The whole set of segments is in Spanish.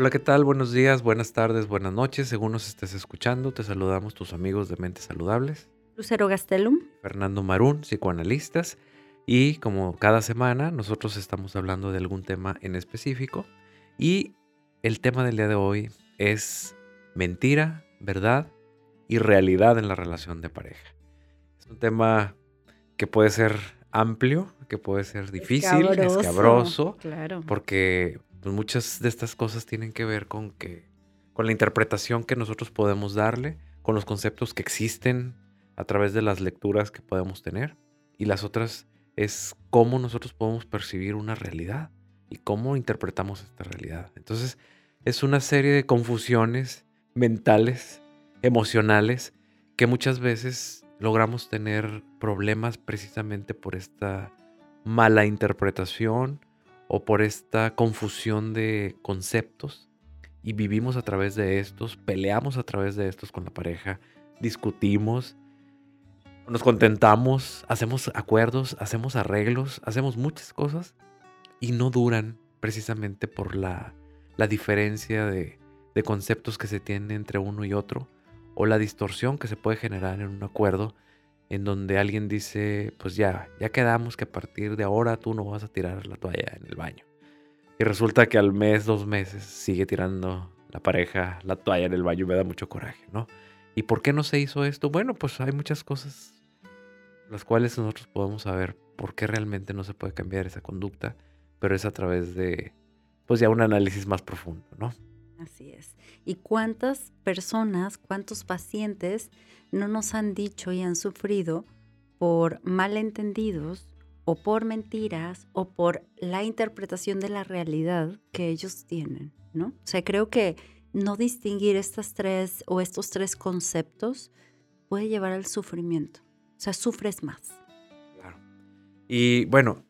Hola, ¿qué tal? Buenos días, buenas tardes, buenas noches. Según nos estés escuchando, te saludamos tus amigos de Mentes Saludables. Lucero Gastelum. Fernando Marún, psicoanalistas. Y como cada semana, nosotros estamos hablando de algún tema en específico. Y el tema del día de hoy es mentira, verdad y realidad en la relación de pareja. Es un tema que puede ser amplio, que puede ser difícil, escabroso, claro. porque pues, muchas de estas cosas tienen que ver con que con la interpretación que nosotros podemos darle, con los conceptos que existen a través de las lecturas que podemos tener y las otras es cómo nosotros podemos percibir una realidad y cómo interpretamos esta realidad. Entonces, es una serie de confusiones mentales, emocionales, que muchas veces logramos tener problemas precisamente por esta mala interpretación o por esta confusión de conceptos y vivimos a través de estos, peleamos a través de estos con la pareja, discutimos, nos contentamos, hacemos acuerdos, hacemos arreglos, hacemos muchas cosas y no duran precisamente por la, la diferencia de, de conceptos que se tienen entre uno y otro o la distorsión que se puede generar en un acuerdo en donde alguien dice, pues ya, ya quedamos que a partir de ahora tú no vas a tirar la toalla en el baño. Y resulta que al mes, dos meses, sigue tirando la pareja la toalla en el baño me da mucho coraje, ¿no? ¿Y por qué no se hizo esto? Bueno, pues hay muchas cosas las cuales nosotros podemos saber por qué realmente no se puede cambiar esa conducta, pero es a través de, pues ya un análisis más profundo, ¿no? Así es. ¿Y cuántas personas, cuántos pacientes no nos han dicho y han sufrido por malentendidos o por mentiras o por la interpretación de la realidad que ellos tienen, ¿no? O sea, creo que no distinguir estas tres o estos tres conceptos puede llevar al sufrimiento. O sea, sufres más. Claro. Y bueno,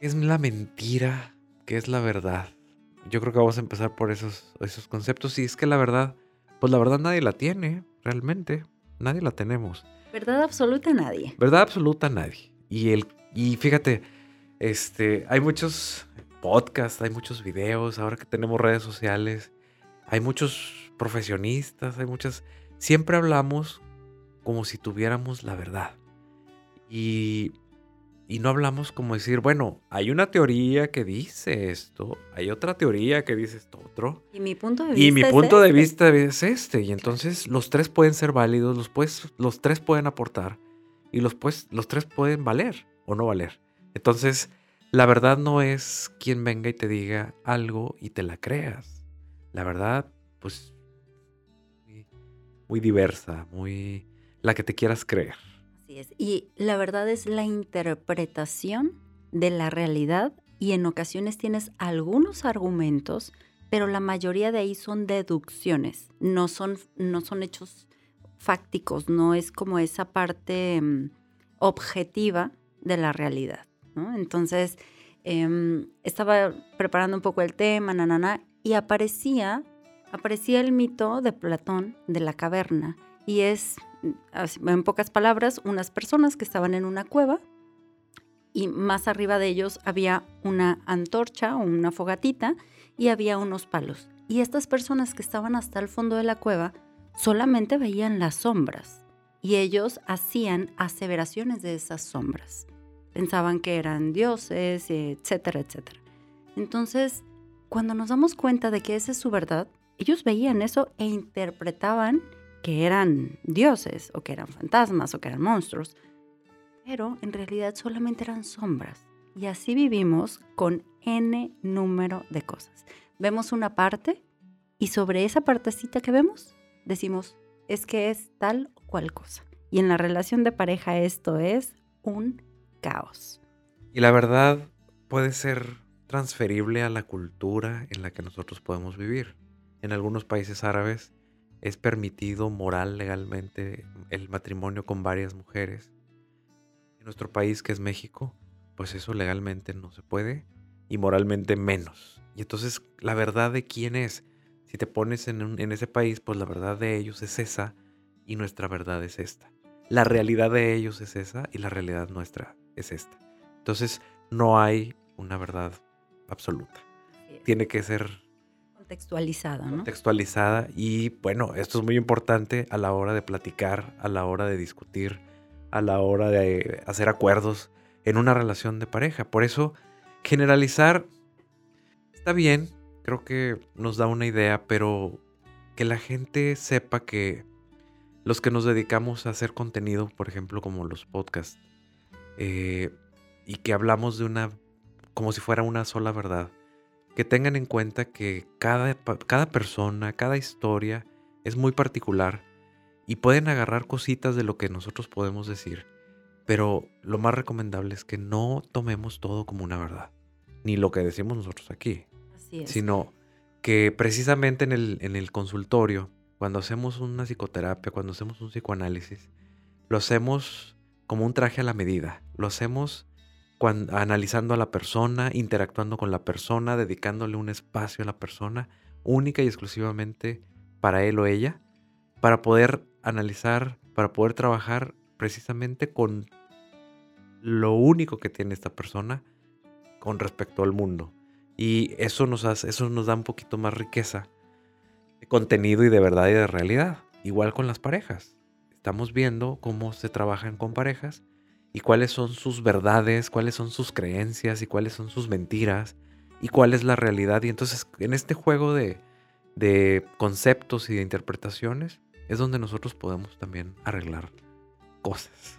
es la mentira que es la verdad yo creo que vamos a empezar por esos, esos conceptos. Y es que la verdad, pues la verdad nadie la tiene, realmente. Nadie la tenemos. Verdad absoluta nadie. Verdad absoluta nadie. Y, el, y fíjate, este, hay muchos podcasts, hay muchos videos, ahora que tenemos redes sociales, hay muchos profesionistas, hay muchas... Siempre hablamos como si tuviéramos la verdad. Y y no hablamos como decir, bueno, hay una teoría que dice esto, hay otra teoría que dice esto otro. Y mi punto de vista. Y mi punto de este. vista es este. Y entonces los tres pueden ser válidos, los, pues, los tres pueden aportar y los, pues, los tres pueden valer o no valer. Entonces, la verdad no es quien venga y te diga algo y te la creas. La verdad, pues, muy diversa, muy la que te quieras creer. Y la verdad es la interpretación de la realidad y en ocasiones tienes algunos argumentos, pero la mayoría de ahí son deducciones, no son, no son hechos fácticos, no es como esa parte mm, objetiva de la realidad. Entonces, em, estaba preparando un poco el tema, nanana, y aparecía, aparecía el mito de Platón de la caverna, y es en pocas palabras, unas personas que estaban en una cueva y más arriba de ellos había una antorcha o una fogatita y había unos palos. Y estas personas que estaban hasta el fondo de la cueva solamente veían las sombras y ellos hacían aseveraciones de esas sombras. Pensaban que eran dioses, etcétera, etcétera. Entonces, cuando nos damos cuenta de que esa es su verdad, ellos veían eso e interpretaban que eran dioses o que eran fantasmas o que eran monstruos, pero en realidad solamente eran sombras. Y así vivimos con n número de cosas. Vemos una parte y sobre esa partecita que vemos decimos, es que es tal o cual cosa. Y en la relación de pareja esto es un caos. Y la verdad puede ser transferible a la cultura en la que nosotros podemos vivir. En algunos países árabes es permitido moral legalmente el matrimonio con varias mujeres. En nuestro país, que es México, pues eso legalmente no se puede y moralmente menos. Y entonces la verdad de quién es, si te pones en, en ese país, pues la verdad de ellos es esa y nuestra verdad es esta. La realidad de ellos es esa y la realidad nuestra es esta. Entonces no hay una verdad absoluta. Tiene que ser Textualizada, ¿no? Textualizada y bueno, esto es muy importante a la hora de platicar, a la hora de discutir, a la hora de hacer acuerdos en una relación de pareja. Por eso, generalizar está bien, creo que nos da una idea, pero que la gente sepa que los que nos dedicamos a hacer contenido, por ejemplo, como los podcasts, eh, y que hablamos de una, como si fuera una sola verdad, que tengan en cuenta que cada, cada persona, cada historia es muy particular y pueden agarrar cositas de lo que nosotros podemos decir, pero lo más recomendable es que no tomemos todo como una verdad, ni lo que decimos nosotros aquí, Así es. sino que precisamente en el, en el consultorio, cuando hacemos una psicoterapia, cuando hacemos un psicoanálisis, lo hacemos como un traje a la medida, lo hacemos analizando a la persona, interactuando con la persona, dedicándole un espacio a la persona, única y exclusivamente para él o ella, para poder analizar, para poder trabajar precisamente con lo único que tiene esta persona con respecto al mundo. Y eso nos eso nos da un poquito más riqueza de contenido y de verdad y de realidad. Igual con las parejas. Estamos viendo cómo se trabajan con parejas y cuáles son sus verdades, cuáles son sus creencias y cuáles son sus mentiras y cuál es la realidad. Y entonces en este juego de, de conceptos y de interpretaciones es donde nosotros podemos también arreglar cosas.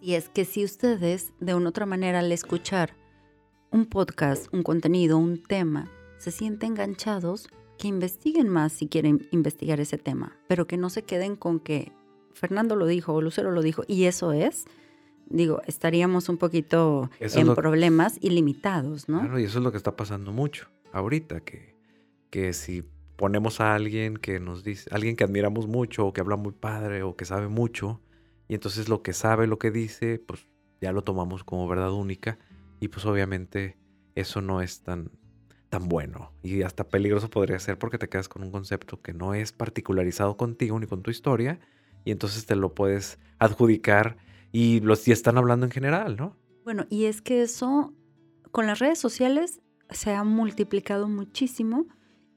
Y es que si ustedes, de una otra manera, al escuchar un podcast, un contenido, un tema, se sienten enganchados, que investiguen más si quieren investigar ese tema, pero que no se queden con que Fernando lo dijo o Lucero lo dijo y eso es, digo, estaríamos un poquito Eso en problemas ilimitados, ¿no? Claro, y eso es lo que está pasando mucho ahorita, que, que si ponemos a alguien que nos dice, alguien que admiramos mucho o que habla muy padre o que sabe mucho, y entonces lo que sabe, lo que dice, pues ya lo tomamos como verdad única y pues obviamente eso no es tan, tan bueno y hasta peligroso podría ser porque te quedas con un concepto que no es particularizado contigo ni con tu historia y entonces te lo puedes adjudicar y los y están hablando en general, ¿no? Bueno, y es que eso con las redes sociales se ha multiplicado muchísimo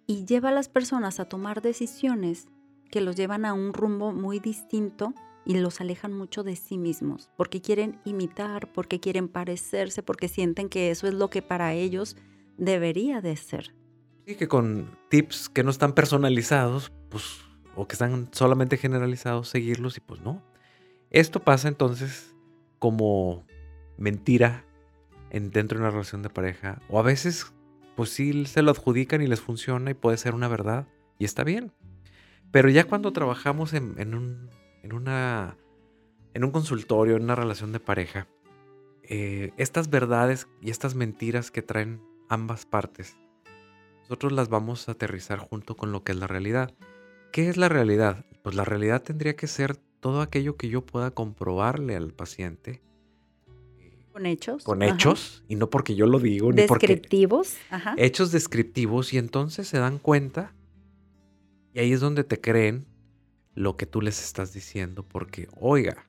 y lleva a las personas a tomar decisiones que los llevan a un rumbo muy distinto y los alejan mucho de sí mismos, porque quieren imitar, porque quieren parecerse, porque sienten que eso es lo que para ellos debería de ser. Sí, que con tips que no están personalizados, pues, o que están solamente generalizados, seguirlos y pues no. Esto pasa entonces como mentira en, dentro de una relación de pareja. O a veces, pues sí, se lo adjudican y les funciona y puede ser una verdad y está bien. Pero ya cuando trabajamos en, en un, en, una, en un consultorio, en una relación de pareja, eh, estas verdades y estas mentiras que traen ambas partes, nosotros las vamos a aterrizar junto con lo que es la realidad. ¿Qué es la realidad? Pues la realidad tendría que ser todo aquello que yo pueda comprobarle al paciente eh, Con hechos. con ajá, hechos y no porque yo lo digo ni porque Descriptivos. Ajá. hechos descriptivos y entonces se dan cuenta y ahí es donde te creen lo que tú les estás diciendo porque oiga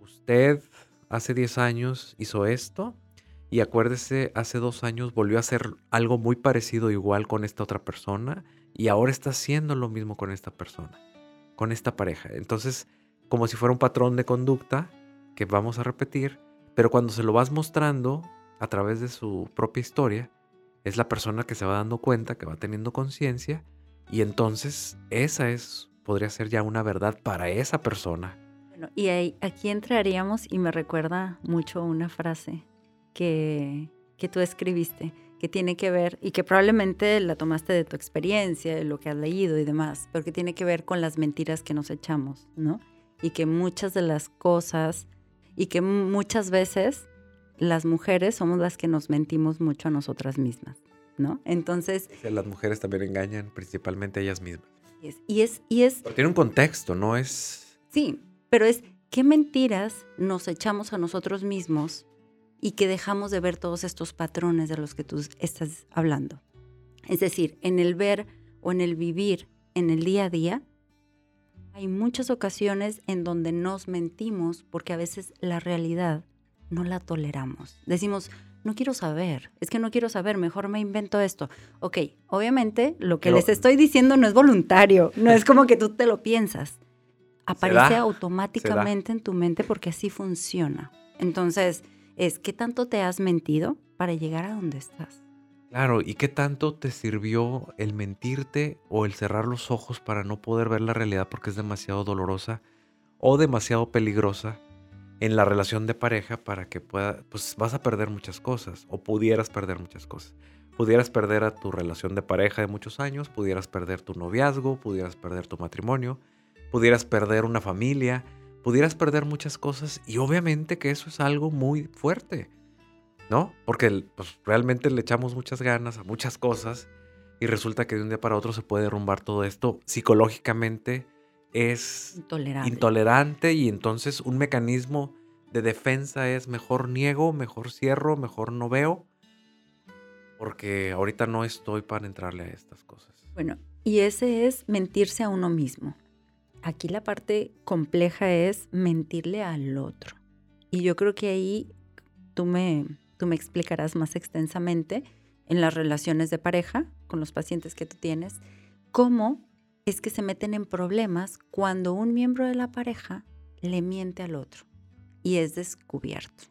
usted hace 10 años hizo esto y acuérdese hace dos años volvió a hacer algo muy parecido igual con esta otra persona y ahora está haciendo lo mismo con esta persona con esta pareja entonces como si fuera un patrón de conducta que vamos a repetir pero cuando se lo vas mostrando a través de su propia historia es la persona que se va dando cuenta, que va teniendo conciencia, y entonces esa es, podría ser ya una verdad para esa persona. Y ahí- aquí entraríamos y me recuerda mucho una frase que, que tú escribiste, que tiene que ver, y que probablemente la tomaste de tu experiencia, de lo que has leído y demás, pero que tiene que ver con las mentiras que nos echamos, ¿no? Y que muchas de las cosas, y que mu- muchas veces las mujeres somos las que nos mentimos mucho a nosotras mismas, ¿no? Entonces, Las mujeres también engañan, principalmente ellas mismas. y es, y es, y es Pero tiene un contexto, no es... Sí, pero es qué mentiras nos echamos a nosotros mismos y que dejamos de ver todos estos patrones de los que tú estás hablando. Es decir, en el ver o en el vivir en el día a día, hay muchas ocasiones en donde nos mentimos porque a veces la realidad no la toleramos. Decimos, no quiero saber, es que no quiero saber, mejor me invento esto. Ok, obviamente lo que Pero- les estoy diciendo no es voluntario, no es como que tú te lo piensas. Aparece da, automáticamente en tu mente porque así funciona. Entonces, es qué tanto te has mentido para llegar a donde estás. Claro, ¿y qué tanto te sirvió el mentirte o el cerrar los ojos para no poder ver la realidad porque es demasiado dolorosa o demasiado peligrosa en la relación de pareja para que pueda, pues vas a perder muchas cosas o pudieras perder muchas cosas. Pudieras perder a tu relación de pareja de muchos años, pudieras perder tu noviazgo, pudieras perder tu matrimonio, pudieras perder una familia, pudieras perder muchas cosas y obviamente que eso es algo muy fuerte. ¿no? Porque pues, realmente le echamos muchas ganas a muchas cosas y resulta que de un día para otro se puede derrumbar todo esto. Psicológicamente es Intolerable. intolerante y entonces un mecanismo de defensa es mejor niego, mejor cierro, mejor no veo, porque ahorita no estoy para entrarle a estas cosas. Bueno, y ese es mentirse a uno mismo. Aquí la parte compleja es mentirle al otro. Y yo creo que ahí tú me, tú me explicarás más extensamente en las relaciones de pareja con los pacientes que tú tienes, cómo es que se meten en problemas cuando un miembro de la pareja le miente al otro y es descubierto.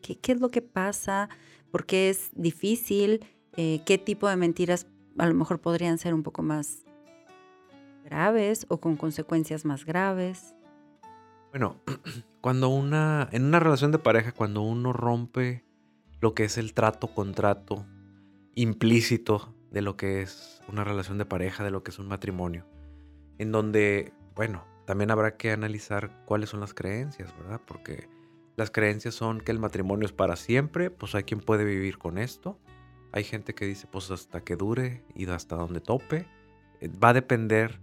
¿Qué, qué es lo que pasa? ¿Por qué es difícil? Eh, ¿Qué tipo de mentiras a lo mejor podrían ser un poco más graves o con consecuencias más graves? Bueno, cuando una, en una relación de pareja, cuando uno rompe lo que es el trato, contrato implícito de lo que es una relación de pareja, de lo que es un matrimonio, en donde, bueno, también habrá que analizar cuáles son las creencias, ¿verdad? Porque las creencias son que el matrimonio es para siempre, pues hay quien puede vivir con esto. Hay gente que dice, pues hasta que dure y hasta donde tope. Eh, Va a depender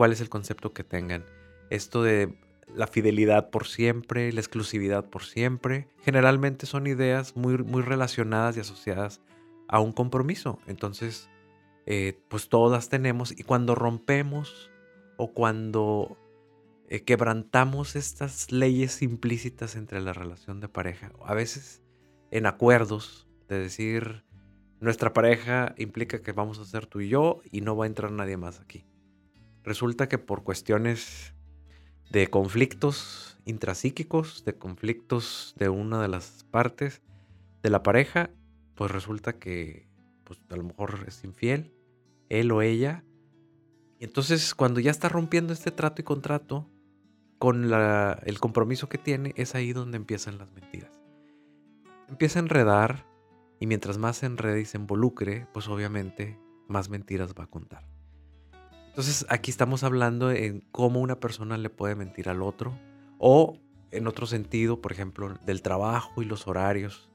cuál es el concepto que tengan. Esto de la fidelidad por siempre, la exclusividad por siempre, generalmente son ideas muy, muy relacionadas y asociadas a un compromiso. Entonces, eh, pues todas tenemos y cuando rompemos o cuando eh, quebrantamos estas leyes implícitas entre la relación de pareja, a veces en acuerdos de decir, nuestra pareja implica que vamos a ser tú y yo y no va a entrar nadie más aquí. Resulta que por cuestiones de conflictos intrapsíquicos, de conflictos de una de las partes de la pareja, pues resulta que pues a lo mejor es infiel, él o ella. Y entonces cuando ya está rompiendo este trato y contrato con el compromiso que tiene, es ahí donde empiezan las mentiras. Empieza a enredar y mientras más se enrede y se involucre, pues obviamente más mentiras va a contar. Entonces aquí estamos hablando en cómo una persona le puede mentir al otro o en otro sentido, por ejemplo, del trabajo y los horarios,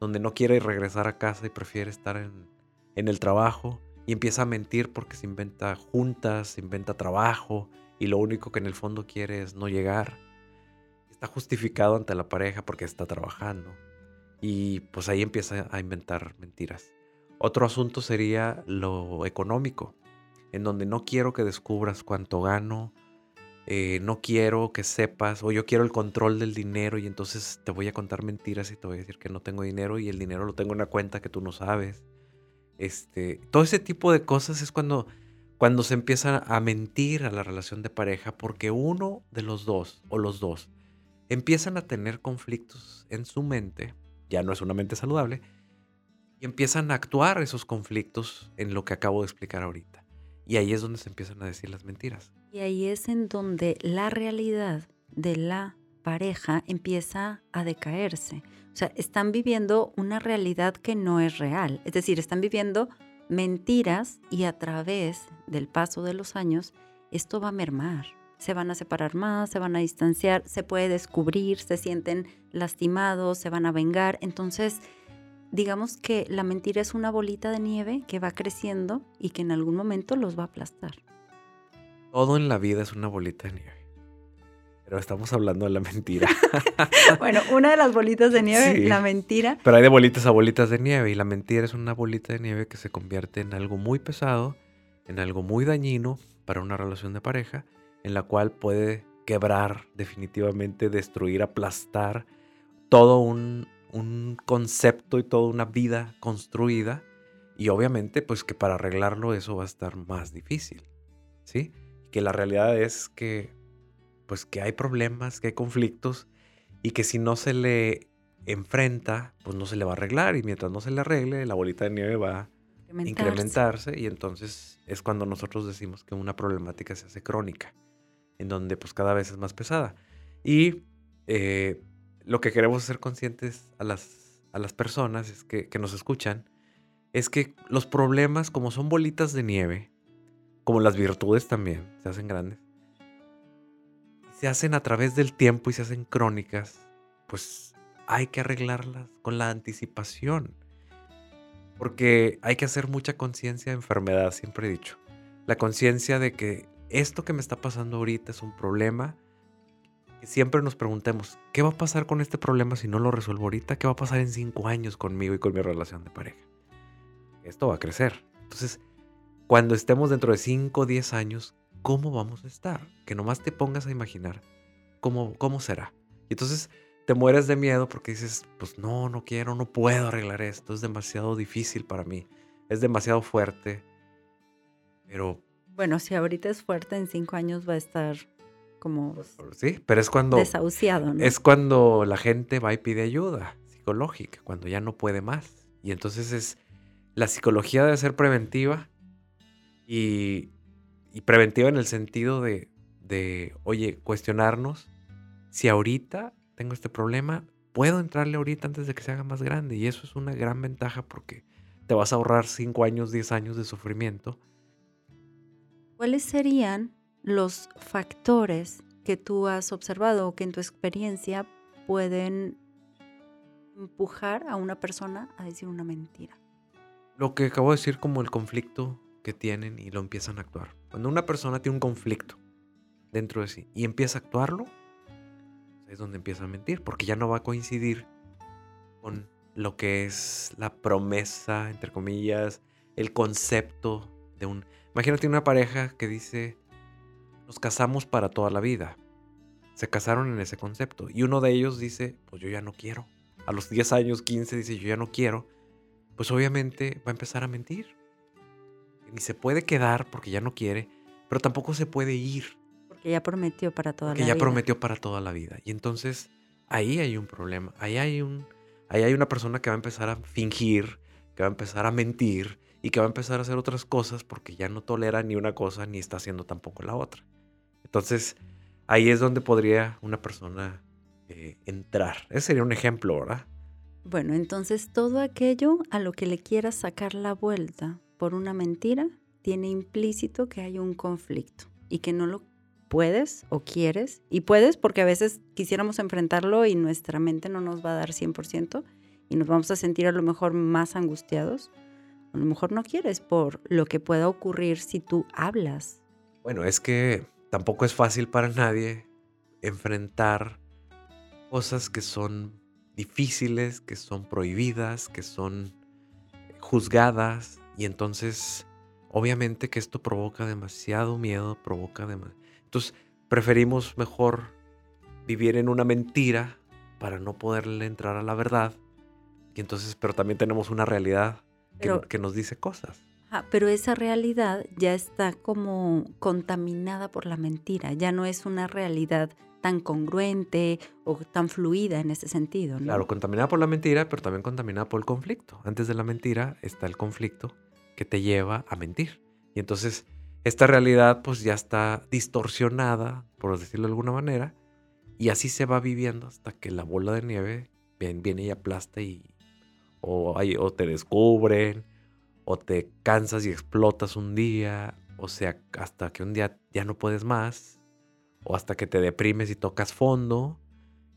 donde no quiere regresar a casa y prefiere estar en, el trabajo y empieza a mentir porque se inventa juntas, se inventa trabajo y lo único que en el fondo quiere es no llegar. Está justificado ante la pareja porque está trabajando y pues ahí empieza a inventar mentiras. Otro asunto sería lo económico en donde no quiero que descubras cuánto gano, eh, no quiero que sepas, o yo quiero el control del dinero y entonces te voy a contar mentiras y te voy a decir que no tengo dinero y el dinero lo tengo en una cuenta que tú no sabes. Este, todo ese tipo de cosas es cuando, cuando se empieza a mentir a la relación de pareja porque uno de los dos o los dos empiezan a tener conflictos en su mente, ya no es una mente saludable, y empiezan a actuar esos conflictos en lo que acabo de explicar ahorita. Y ahí es donde se empiezan a decir las mentiras. Y ahí es en donde la realidad de la pareja empieza a decaerse. O sea, están viviendo una realidad que no es real. Es decir, están viviendo mentiras y a través del paso de los años esto va a mermar. Se van a separar más, se van a distanciar, se puede descubrir, se sienten lastimados, se van a vengar. Entonces, digamos que la mentira es una bolita de nieve que va creciendo y que en algún momento los va a aplastar. Todo en la vida es una bolita de nieve. Pero estamos hablando de la mentira. Bueno, una de las bolitas de nieve, Sí. la mentira. Pero hay de bolitas a bolitas de nieve y la mentira es una bolita de nieve que se convierte en algo muy pesado, en algo muy dañino para una relación de pareja, en la cual puede quebrar definitivamente, destruir, aplastar todo un, un concepto y toda una vida construida y obviamente pues que para arreglarlo eso va a estar más difícil, ¿sí? Que la realidad es que pues que hay problemas, que hay conflictos y que si no se le enfrenta, pues no se le va a arreglar y mientras no se le arregle, la bolita de nieve va a incrementarse y entonces es cuando nosotros decimos que una problemática se hace crónica, en donde pues cada vez es más pesada. Y eh, lo que queremos ser conscientes a las, a las personas es que, que nos escuchan, es que los problemas como son bolitas de nieve, como las virtudes también, se hacen grandes, se hacen a través del tiempo y se hacen crónicas, pues hay que arreglarlas con la anticipación. Porque hay que hacer mucha conciencia de enfermedad, siempre he dicho. La conciencia de que esto que me está pasando ahorita es un problema. Siempre nos preguntemos, ¿qué va a pasar con este problema si no lo resuelvo ahorita? ¿Qué va a pasar en cinco años conmigo y con mi relación de pareja? Esto va a crecer. Entonces, cuando estemos dentro de 5 o 10 años, cómo vamos a estar. Que nomás te pongas a imaginar cómo, cómo será. Y entonces te mueres de miedo porque dices, pues no, no quiero, no puedo arreglar esto, es demasiado difícil para mí, es demasiado fuerte. Pero... Bueno, si ahorita es fuerte, en cinco años va a estar como... Sí, pero es cuando... Desahuciado, ¿no? Es cuando la gente va y pide ayuda psicológica, cuando ya no puede más. Y entonces es... La psicología debe ser preventiva y, y preventiva en el sentido de, de, oye, cuestionarnos si ahorita tengo este problema, puedo entrarle ahorita antes de que se haga más grande. Y eso es una gran ventaja porque te vas a ahorrar 5 años, 10 años de sufrimiento. ¿Cuáles serían los factores que tú has observado o que en tu experiencia pueden empujar a una persona a decir una mentira? Lo que acabo de decir como el conflicto que tienen y lo empiezan a actuar. Cuando una persona tiene un conflicto dentro de sí y empieza a actuarlo, es donde empieza a mentir, porque ya no va a coincidir con lo que es la promesa, entre comillas, el concepto de un... Imagínate una pareja que dice, nos casamos para toda la vida. Se casaron en ese concepto. Y uno de ellos dice, pues yo ya no quiero. A los 10 años, 15, dice, yo ya no quiero. Pues obviamente va a empezar a mentir ni se puede quedar porque ya no quiere, pero tampoco se puede ir. Porque ya prometió para toda la vida. vida. ya prometió para toda la vida. Y entonces ahí hay un problema. Ahí hay, un, ahí hay una persona que va a empezar a fingir, que va a empezar a mentir y que va a empezar a hacer otras cosas porque ya no tolera ni una cosa ni está haciendo tampoco la otra. Entonces ahí es donde podría una persona eh, entrar. Ese sería un ejemplo, ¿verdad? Bueno, entonces todo aquello a lo que le quieras sacar la vuelta por una mentira tiene implícito que hay un conflicto y que no lo puedes o quieres. Y puedes porque a veces quisiéramos enfrentarlo y nuestra mente no nos va a dar 100% y nos vamos a sentir a lo mejor más angustiados. A lo mejor no quieres por lo que pueda ocurrir si tú hablas. Bueno, es que tampoco es fácil para nadie enfrentar cosas que son difíciles, que son prohibidas, que son juzgadas, y entonces, obviamente que esto provoca demasiado miedo, provoca demasiado... Entonces, preferimos mejor vivir en una mentira para no poderle entrar a la verdad. Y entonces, pero también tenemos una realidad que, nos dice cosas. Pero esa realidad ya está como contaminada por la mentira, ya no es una realidad tan congruente o tan fluida en ese sentido. Claro, contaminada por la mentira, pero también contaminada por el conflicto. Antes de la mentira está el conflicto que te lleva a mentir. Y entonces esta realidad pues ya está distorsionada, por decirlo de alguna manera, y así se va viviendo hasta que la bola de nieve viene y aplasta y o te descubren, o te cansas y explotas un día, o sea, hasta que un día ya no puedes más, o hasta que te deprimes y tocas fondo,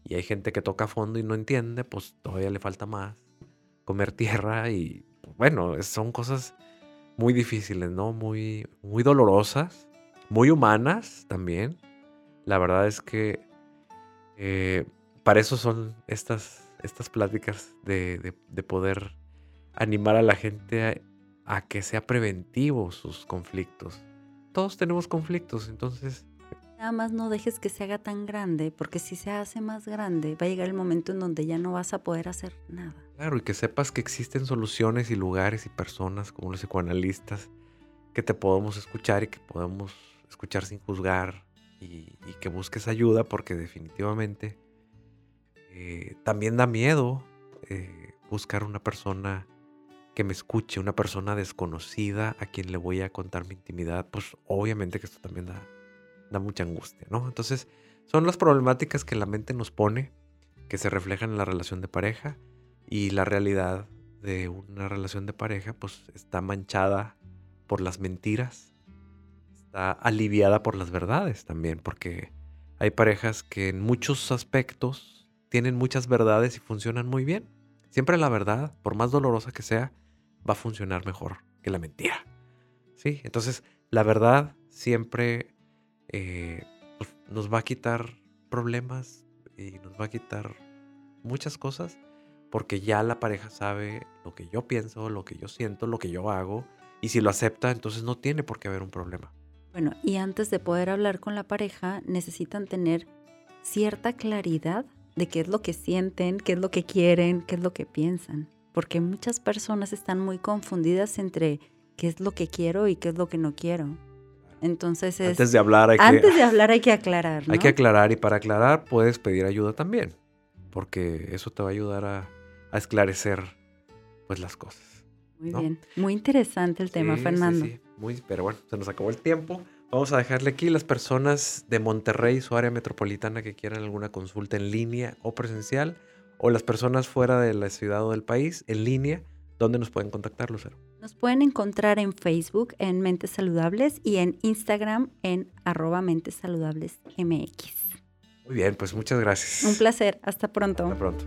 y hay gente que toca fondo y no entiende, pues todavía le falta más, comer tierra y bueno, son cosas muy difíciles, ¿no? Muy, muy dolorosas, muy humanas también. La verdad es que eh, para eso son estas, estas pláticas de, poder animar a la gente a, que sea preventivo sus conflictos. Todos tenemos conflictos, entonces... Nada más no dejes que se haga tan grande, porque si se hace más grande, va a llegar el momento en donde ya no vas a poder hacer nada. Claro, y que sepas que existen soluciones y lugares y personas como los psicoanalistas que te podemos escuchar y que podemos escuchar sin juzgar y, que busques ayuda porque definitivamente eh, también da miedo eh, buscar una persona que me escuche, una persona desconocida a quien le voy a contar mi intimidad, pues obviamente que esto también da, da mucha angustia, ¿no? Entonces, son las problemáticas que la mente nos pone, que se reflejan en la relación de pareja y la realidad de una relación de pareja, pues está manchada por las mentiras, está aliviada por las verdades también, porque hay parejas que en muchos aspectos tienen muchas verdades y funcionan muy bien. Siempre la verdad, por más dolorosa que sea, va a funcionar mejor que la mentira. ¿Sí? Entonces, la verdad siempre eh, pues, nos va a quitar problemas y nos va a quitar muchas cosas porque ya la pareja sabe lo que yo pienso, lo que yo siento, lo que yo hago y si lo acepta, entonces no tiene por qué haber un problema. Bueno, y antes de poder hablar con la pareja, necesitan tener cierta claridad de qué es lo que sienten, qué es lo que quieren, qué es lo que piensan, porque muchas personas están muy confundidas entre qué es lo que quiero y qué es lo que no quiero. Entonces es, antes de hablar hay antes de hablar hay que aclarar. Hay que aclarar y para aclarar puedes pedir ayuda también, porque eso te va a ayudar a, esclarecer pues las cosas. Muy bien, muy interesante el tema, Fernando. Sí, Muy, pero bueno, se nos acabó el tiempo. Vamos a dejarle aquí las personas de Monterrey, su área metropolitana que quieran alguna consulta en línea o presencial, o las personas fuera de la ciudad o del país en línea ¿Dónde nos pueden contactar, Lucero? Nos pueden encontrar en Facebook en Mentes Saludables y en Instagram en arroba Mentes Saludables MX. Muy bien, pues muchas gracias. Un placer. Hasta pronto. Hasta pronto.